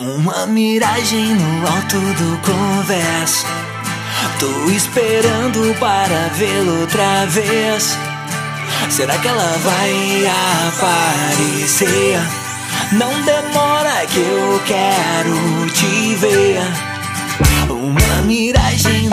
Uma miragem no alto do convés. Tô esperando para vê-lo outra vez. Será que ela vai aparecer? Não demora que eu quero te ver. Uma miragem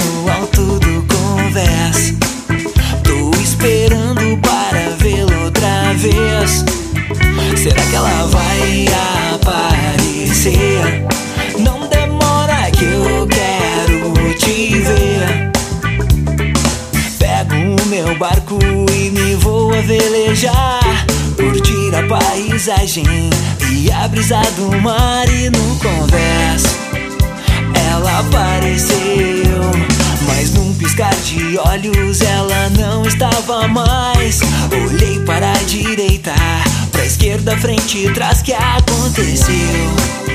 meu barco e me vou a velejar. Curtir a paisagem e a brisa do mar e no conversa. Ela apareceu, mas num piscar de olhos ela não estava mais. Olhei para a direita, pra esquerda, frente e trás, que aconteceu?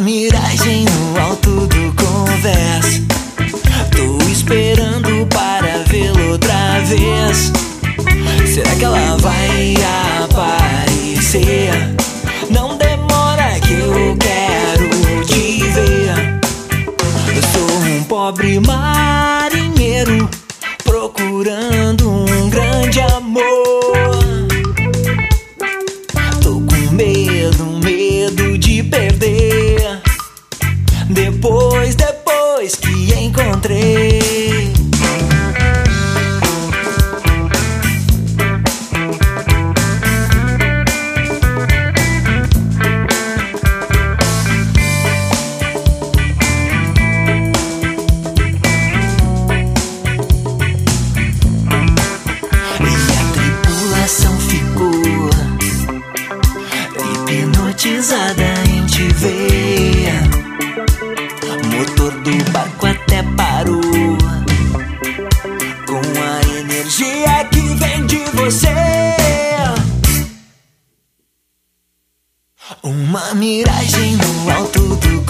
Miragem no alto do converso. Tô esperando para vê-lo outra vez. Será que ela vai aparecer? Não demora que eu quero te ver. Eu sou um pobre marinheiro procurando um grande amor. Tô com medo, medo. depois, depois que encontrei. hipnotizada em te ver motor do barco até parou. Com a energia que vem de você. Uma miragem no alto do